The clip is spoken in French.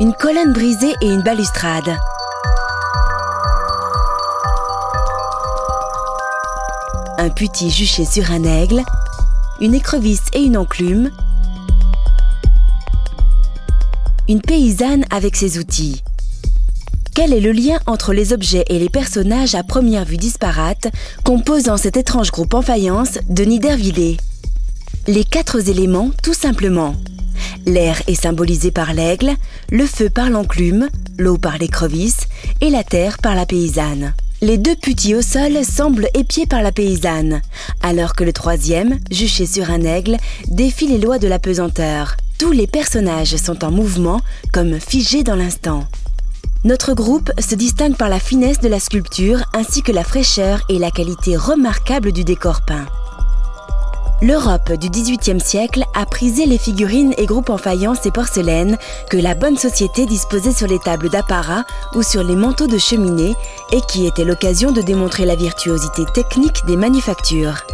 Une colonne brisée et une balustrade. Un putti juché sur un aigle, une écrevisse et une enclume, une paysanne avec ses outils. Quel est le lien entre les objets et les personnages à première vue disparates composant cet étrange groupe en faïence de Niedervillers Les quatre éléments, tout simplement. L'air est symbolisé par l'aigle, le feu par l'enclume, l'eau par l'écrevisse et la terre par la paysanne. Les deux putis au sol semblent épiés par la paysanne, alors que le troisième, juché sur un aigle, défie les lois de la pesanteur. Tous les personnages sont en mouvement, comme figés dans l'instant. Notre groupe se distingue par la finesse de la sculpture ainsi que la fraîcheur et la qualité remarquable du décor peint. L'Europe du XVIIIe siècle a prisé les figurines et groupes en faïence et porcelaine que la bonne société disposait sur les tables d'apparat ou sur les manteaux de cheminée et qui était l'occasion de démontrer la virtuosité technique des manufactures.